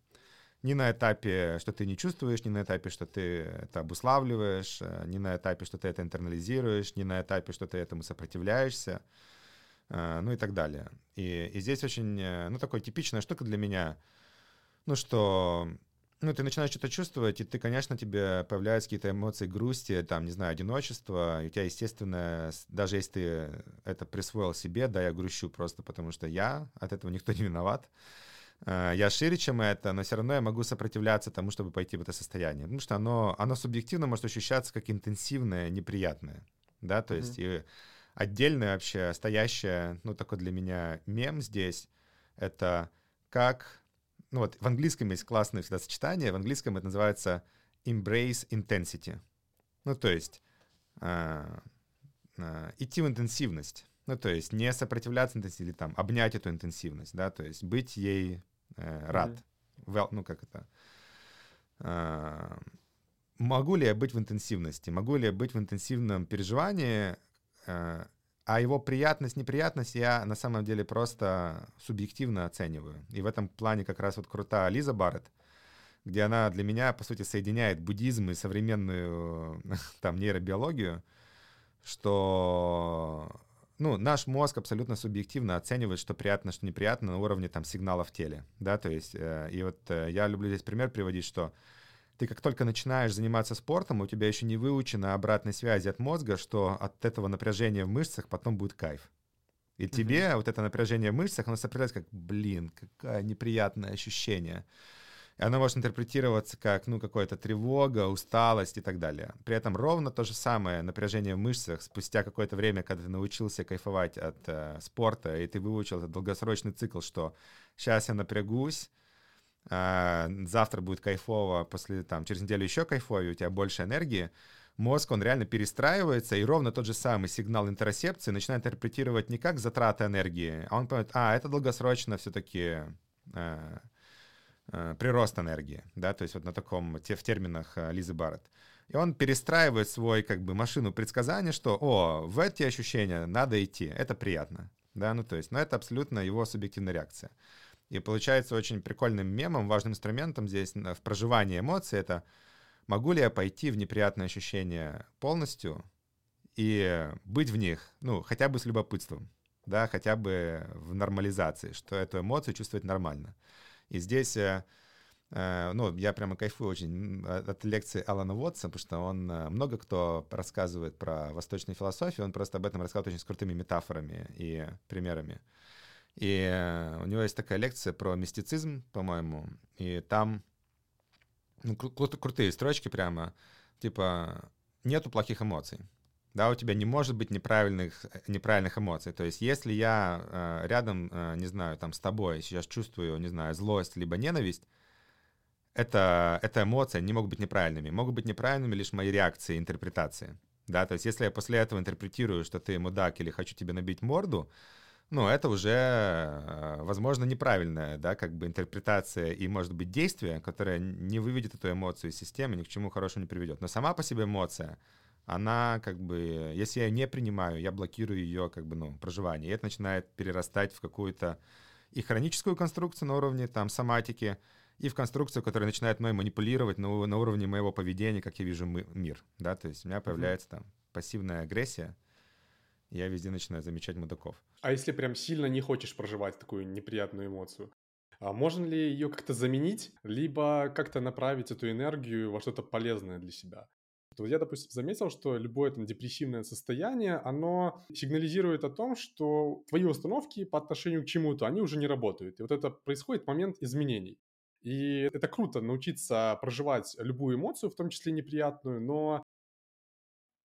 ни на этапе, что ты не чувствуешь, ни на этапе, что ты это обуславливаешь, э, ни на этапе, что ты это интернализируешь, ни на этапе, что ты этому сопротивляешься, э, ну и так далее. И, и здесь очень, э, ну, такая типичная штука для меня, ну, что ну, ты начинаешь что-то чувствовать, и ты, конечно, тебе появляются какие-то эмоции грусти, там, не знаю, одиночества, и у тебя, естественно, даже если ты это присвоил себе, да, я грущу просто потому, что я, от этого никто не виноват, я шире, чем это, но все равно я могу сопротивляться тому, чтобы пойти в это состояние, потому что оно, оно субъективно может ощущаться как интенсивное, неприятное, да, то mm-hmm. есть и отдельное вообще стоящее, ну, такой для меня мем здесь, это как ну вот в английском есть классное всегда сочетание, в английском это называется embrace intensity. Ну, то есть э, э, идти в интенсивность. Ну, то есть не сопротивляться интенсивности, или там обнять эту интенсивность, да, то есть быть ей э, рад. Mm-hmm. Well, ну, как это? Э, могу ли я быть в интенсивности? Могу ли я быть в интенсивном переживании? Э, а его приятность, неприятность я на самом деле просто субъективно оцениваю. И в этом плане как раз вот крута Лиза Барретт, где она для меня, по сути, соединяет буддизм и современную там нейробиологию, что ну, наш мозг абсолютно субъективно оценивает, что приятно, что неприятно на уровне там сигнала в теле, да, то есть, э, и вот э, я люблю здесь пример приводить, что ты как только начинаешь заниматься спортом, у тебя еще не выучена обратной связи от мозга, что от этого напряжения в мышцах потом будет кайф. И тебе mm-hmm. вот это напряжение в мышцах, оно сопровождается как, блин, какое неприятное ощущение. Оно может интерпретироваться как, ну, какая-то тревога, усталость и так далее. При этом ровно то же самое напряжение в мышцах спустя какое-то время, когда ты научился кайфовать от э, спорта, и ты выучил этот долгосрочный цикл, что сейчас я напрягусь, а, завтра будет кайфово, после там через неделю еще кайфовее, у тебя больше энергии, мозг, он реально перестраивается, и ровно тот же самый сигнал интерсепции начинает интерпретировать не как затрата энергии, а он понимает, а, это долгосрочно все-таки э, э, прирост энергии, да, то есть вот на таком, в терминах э, Лизы Барретт. И он перестраивает свой, как бы, машину предсказания, что, о, в эти ощущения надо идти, это приятно, да, ну, то есть, но это абсолютно его субъективная реакция. И получается очень прикольным мемом, важным инструментом здесь в проживании эмоций это могу ли я пойти в неприятные ощущения полностью и быть в них, ну, хотя бы с любопытством, да, хотя бы в нормализации, что эту эмоцию чувствовать нормально. И здесь, э, э, ну, я прямо кайфую очень от лекции Алана Уотса, потому что он э, много кто рассказывает про восточную философию, он просто об этом рассказывает очень с крутыми метафорами и примерами. И у него есть такая лекция про мистицизм, по-моему, и там ну, кру- крутые строчки прямо, типа нету плохих эмоций. Да, у тебя не может быть неправильных, неправильных эмоций. То есть, если я э, рядом, э, не знаю, там с тобой сейчас чувствую, не знаю, злость либо ненависть, это, это эмоции не могут быть неправильными. Могут быть неправильными лишь мои реакции, интерпретации. Да, то есть, если я после этого интерпретирую, что ты мудак или хочу тебе набить морду, ну, это уже, э, возможно, неправильная, да, как бы интерпретация и, может быть, действие, которое не выведет эту эмоцию из системы, ни к чему хорошему не приведет. Но сама по себе эмоция, она как бы, если я ее не принимаю, я блокирую ее как бы, ну, проживание, и это начинает перерастать в какую-то и хроническую конструкцию на уровне там соматики, и в конструкцию, которая начинает мной манипулировать на, на уровне моего поведения, как я вижу мы, мир, да, то есть у меня появляется там пассивная агрессия, я везде начинаю замечать мудаков. А если прям сильно не хочешь проживать такую неприятную эмоцию, а можно ли ее как-то заменить, либо как-то направить эту энергию во что-то полезное для себя? Вот я, допустим, заметил, что любое там депрессивное состояние, оно сигнализирует о том, что твои установки по отношению к чему-то, они уже не работают. И вот это происходит момент изменений. И это круто научиться проживать любую эмоцию, в том числе неприятную, но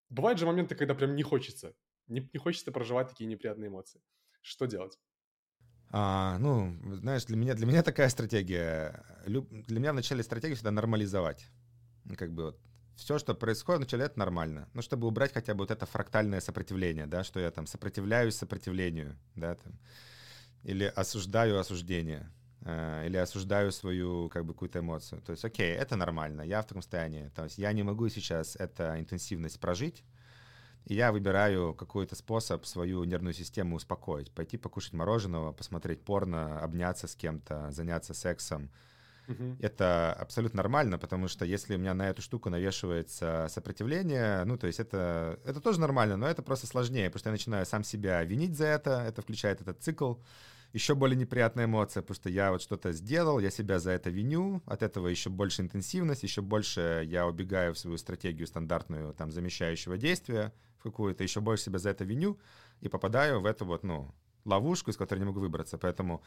бывают же моменты, когда прям не хочется не, не хочется проживать такие неприятные эмоции. Что делать? А, ну, знаешь, для меня, для меня такая стратегия. Для меня в начале стратегии всегда нормализовать. Как бы вот все, что происходит вначале, это нормально. Ну, чтобы убрать хотя бы вот это фрактальное сопротивление, да, что я там сопротивляюсь сопротивлению, да, там, или осуждаю осуждение, э, или осуждаю свою, как бы, какую-то эмоцию. То есть, окей, это нормально, я в таком состоянии. То есть я не могу сейчас эту интенсивность прожить, и я выбираю какой-то способ свою нервную систему успокоить. Пойти покушать мороженого, посмотреть порно, обняться с кем-то, заняться сексом. Это абсолютно нормально, потому что если у меня на эту штуку навешивается сопротивление, ну, то есть это, это тоже нормально, но это просто сложнее, потому что я начинаю сам себя винить за это, это включает этот цикл, еще более неприятная эмоция, потому что я вот что-то сделал, я себя за это виню, от этого еще больше интенсивность, еще больше я убегаю в свою стратегию стандартную, там, замещающего действия в какую-то, еще больше себя за это виню и попадаю в эту вот, ну, ловушку, из которой не могу выбраться. Поэтому,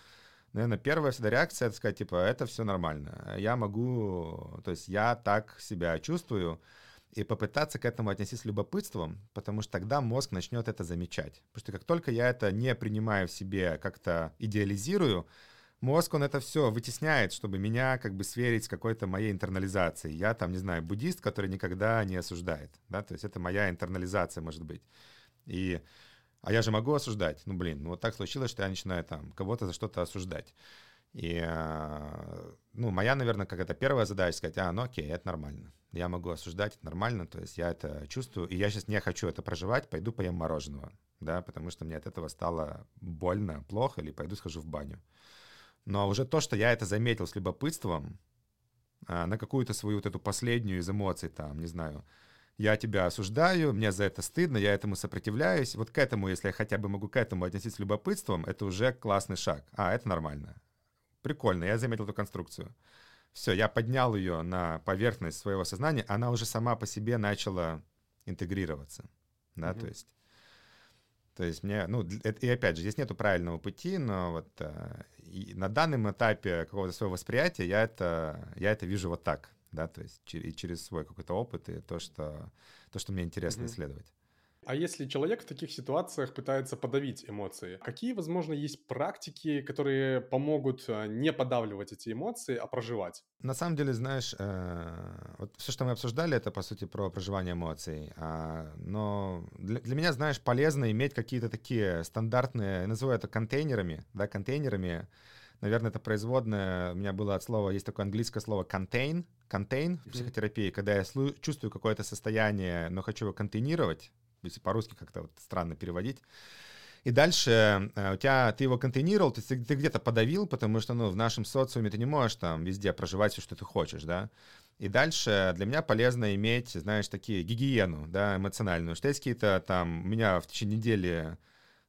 наверное, первая всегда реакция — это сказать, типа, это все нормально. Я могу, то есть я так себя чувствую, и попытаться к этому отнестись с любопытством, потому что тогда мозг начнет это замечать. Потому что как только я это не принимаю в себе, как-то идеализирую, мозг, он это все вытесняет, чтобы меня как бы сверить с какой-то моей интернализацией. Я там, не знаю, буддист, который никогда не осуждает, да, то есть это моя интернализация, может быть. И а я же могу осуждать. Ну, блин, ну вот так случилось, что я начинаю там кого-то за что-то осуждать. И, а, ну, моя, наверное, как это первая задача, сказать, а, ну окей, это нормально. Я могу осуждать, это нормально, то есть я это чувствую, и я сейчас не хочу это проживать, пойду поем мороженого, да, потому что мне от этого стало больно, плохо, или пойду схожу в баню. Но уже то, что я это заметил с любопытством, а, на какую-то свою вот эту последнюю из эмоций, там, не знаю, я тебя осуждаю, мне за это стыдно, я этому сопротивляюсь. Вот к этому, если я хотя бы могу к этому отнестись с любопытством, это уже классный шаг. А, это нормально. Прикольно, я заметил эту конструкцию. Все, я поднял ее на поверхность своего сознания, она уже сама по себе начала интегрироваться. Да, mm-hmm. то есть. То есть мне, ну, и опять же, здесь нету правильного пути, но вот э, на данном этапе какого-то своего восприятия я это, я это вижу вот так, да, то есть и через свой какой-то опыт и то, что, то, что мне интересно mm-hmm. исследовать. А если человек в таких ситуациях пытается подавить эмоции, какие, возможно, есть практики, которые помогут а, не подавливать эти эмоции, а проживать? На самом деле, знаешь, э, вот все, что мы обсуждали, это, по сути, про проживание эмоций. А, но для, для меня, знаешь, полезно иметь какие-то такие стандартные, называю это контейнерами, да, контейнерами, наверное, это производное, у меня было от слова, есть такое английское слово contain, contain в психотерапии, когда я чувствую какое-то состояние, но хочу его контейнировать, если по-русски как-то вот странно переводить. И дальше э, у тебя, ты его контейнировал, ты, ты где-то подавил, потому что, ну, в нашем социуме ты не можешь там везде проживать все, что ты хочешь, да. И дальше для меня полезно иметь, знаешь, такие гигиену, да, эмоциональную, что есть какие-то там, у меня в течение недели,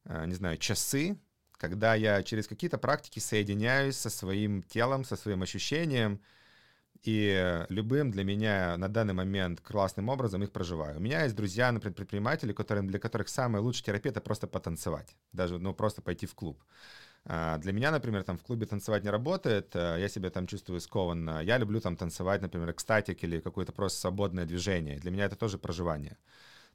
э, не знаю, часы, когда я через какие-то практики соединяюсь со своим телом, со своим ощущением, и любым для меня на данный момент классным образом их проживаю. У меня есть друзья, например, предприниматели, которым, для которых самая лучшая терапия — это просто потанцевать, даже, ну, просто пойти в клуб. А для меня, например, там в клубе танцевать не работает, а я себя там чувствую скованно. Я люблю там танцевать, например, экстатик или какое-то просто свободное движение. Для меня это тоже проживание.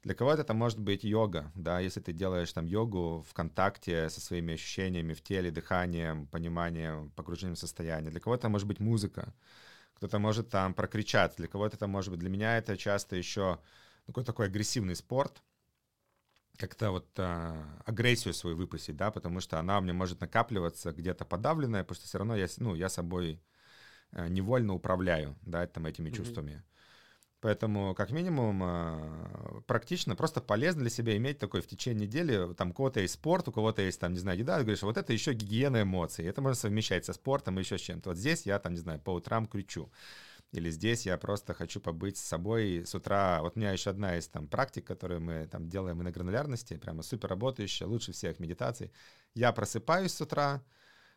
Для кого-то это может быть йога, да, если ты делаешь там йогу в контакте со своими ощущениями в теле, дыханием, пониманием, погружением в состояние. Для кого-то может быть музыка кто-то может там прокричать, для кого-то это может быть. Для меня это часто еще какой такой агрессивный спорт, как-то вот а, агрессию свою выпустить, да, потому что она у меня может накапливаться где-то подавленная, потому что все равно я, ну, я собой а, невольно управляю, да, там, этими mm-hmm. чувствами. Поэтому, как минимум, а, практично, просто полезно для себя иметь такой в течение недели, там, у кого-то есть спорт, у кого-то есть, там, не знаю, еда, говоришь, вот это еще гигиена эмоций, это можно совмещать со спортом и еще с чем-то. Вот здесь я, там, не знаю, по утрам кричу. Или здесь я просто хочу побыть с собой с утра. Вот у меня еще одна из там практик, которую мы там делаем и на гранулярности, прямо супер работающая, лучше всех медитаций. Я просыпаюсь с утра,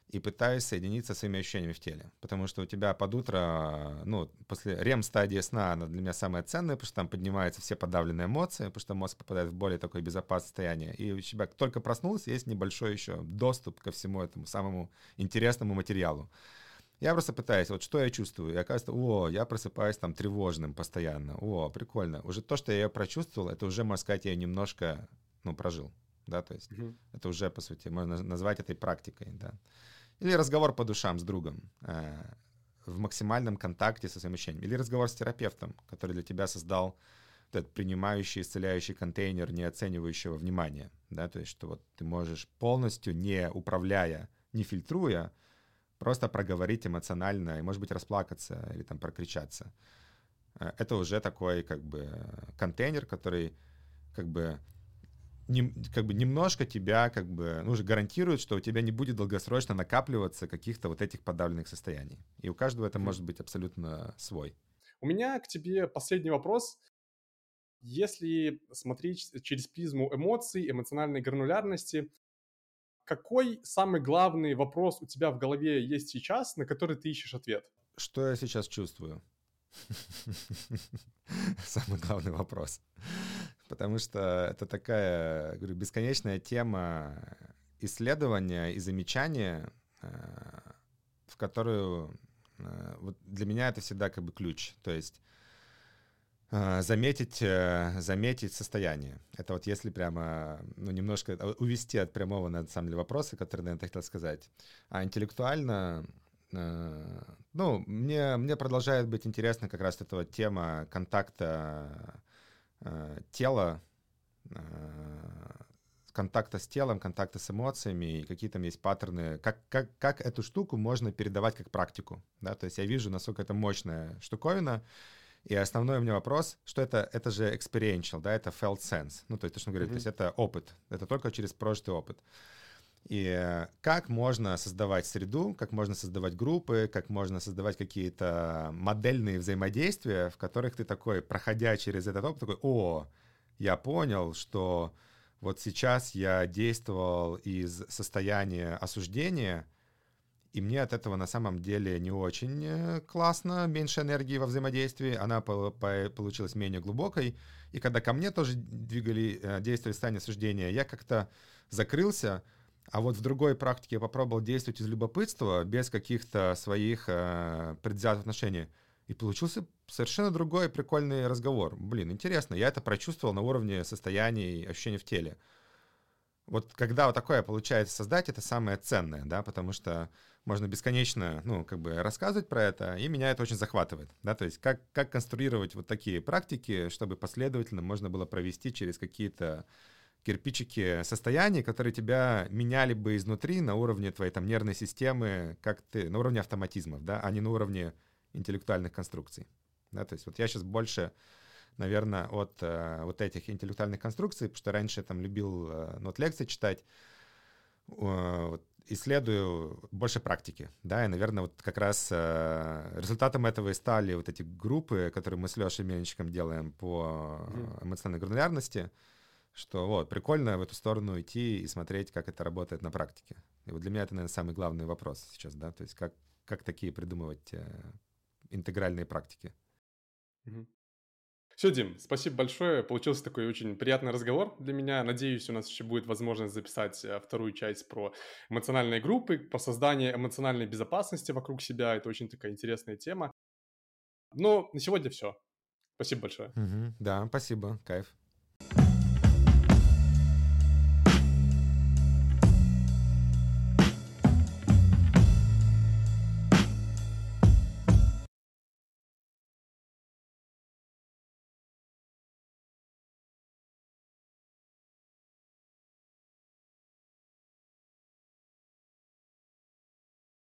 и пытаюсь соединиться с своими ощущениями в теле. Потому что у тебя под утро, ну, после рем-стадии сна, она для меня самая ценная, потому что там поднимаются все подавленные эмоции, потому что мозг попадает в более такое безопасное состояние. И у тебя только проснулся, есть небольшой еще доступ ко всему этому самому интересному материалу. Я просто пытаюсь, вот что я чувствую, и оказывается, о, я просыпаюсь там тревожным постоянно, о, прикольно. Уже то, что я ее прочувствовал, это уже, можно сказать, я немножко, ну, прожил, да, то есть угу. это уже, по сути, можно назвать этой практикой, да. Или разговор по душам с другом э, в максимальном контакте со своим ощущением. Или разговор с терапевтом, который для тебя создал этот принимающий, исцеляющий контейнер, не оценивающего внимания. Да? То есть, что вот ты можешь полностью, не управляя, не фильтруя, просто проговорить эмоционально и, может быть, расплакаться или там прокричаться. Э, это уже такой как бы контейнер, который как бы не, как бы немножко тебя как бы, ну, уже гарантирует, что у тебя не будет долгосрочно накапливаться каких-то вот этих подавленных состояний. И у каждого это может быть абсолютно свой. У меня к тебе последний вопрос. Если смотреть через призму эмоций, эмоциональной гранулярности, какой самый главный вопрос у тебя в голове есть сейчас, на который ты ищешь ответ? Что я сейчас чувствую? Самый главный вопрос. Потому что это такая, говорю, бесконечная тема исследования и замечания, э, в которую э, вот для меня это всегда как бы ключ. То есть э, заметить, заметить состояние. Это вот если прямо, ну, немножко увести от прямого, на самом деле, вопроса, который, наверное, хотел сказать. А интеллектуально ну, мне, мне продолжает быть интересна как раз эта вот тема контакта э, тела, э, контакта с телом, контакта с эмоциями, и какие там есть паттерны, как, как, как эту штуку можно передавать как практику, да, то есть я вижу, насколько это мощная штуковина, и основной у меня вопрос, что это, это же experiential, да, это felt sense, ну, то есть то, что он говорит, mm-hmm. то есть это опыт, это только через прожитый опыт. И как можно создавать среду, как можно создавать группы, как можно создавать какие-то модельные взаимодействия, в которых ты такой, проходя через этот опыт, такой, о, я понял, что вот сейчас я действовал из состояния осуждения, и мне от этого на самом деле не очень классно, меньше энергии во взаимодействии, она получилась менее глубокой. И когда ко мне тоже двигали э, действия в состоянии осуждения, я как-то закрылся, а вот в другой практике я попробовал действовать из любопытства, без каких-то своих э, предвзятых отношений. И получился совершенно другой прикольный разговор. Блин, интересно, я это прочувствовал на уровне состояния и ощущений в теле. Вот когда вот такое получается создать, это самое ценное, да, потому что можно бесконечно, ну, как бы рассказывать про это, и меня это очень захватывает, да, то есть как, как конструировать вот такие практики, чтобы последовательно можно было провести через какие-то кирпичики состояний, которые тебя меняли бы изнутри на уровне твоей там нервной системы, как ты, на уровне автоматизмов, да, а не на уровне интеллектуальных конструкций. Да, то есть вот я сейчас больше, наверное, от э, вот этих интеллектуальных конструкций, потому что раньше я там любил э, вот лекции читать, э, вот, исследую больше практики, да, и, наверное, вот как раз э, результатом этого и стали вот эти группы, которые мы с Лешей Мельничиком делаем по эмоциональной гранулярности, что вот, прикольно в эту сторону идти и смотреть, как это работает на практике. И вот для меня это, наверное, самый главный вопрос сейчас, да, то есть как, как такие придумывать э, интегральные практики. Угу. Все, Дим, спасибо большое. Получился такой очень приятный разговор для меня. Надеюсь, у нас еще будет возможность записать э, вторую часть про эмоциональные группы, про создание эмоциональной безопасности вокруг себя. Это очень такая интересная тема. Но на сегодня все. Спасибо большое. Угу, да, спасибо. Кайф.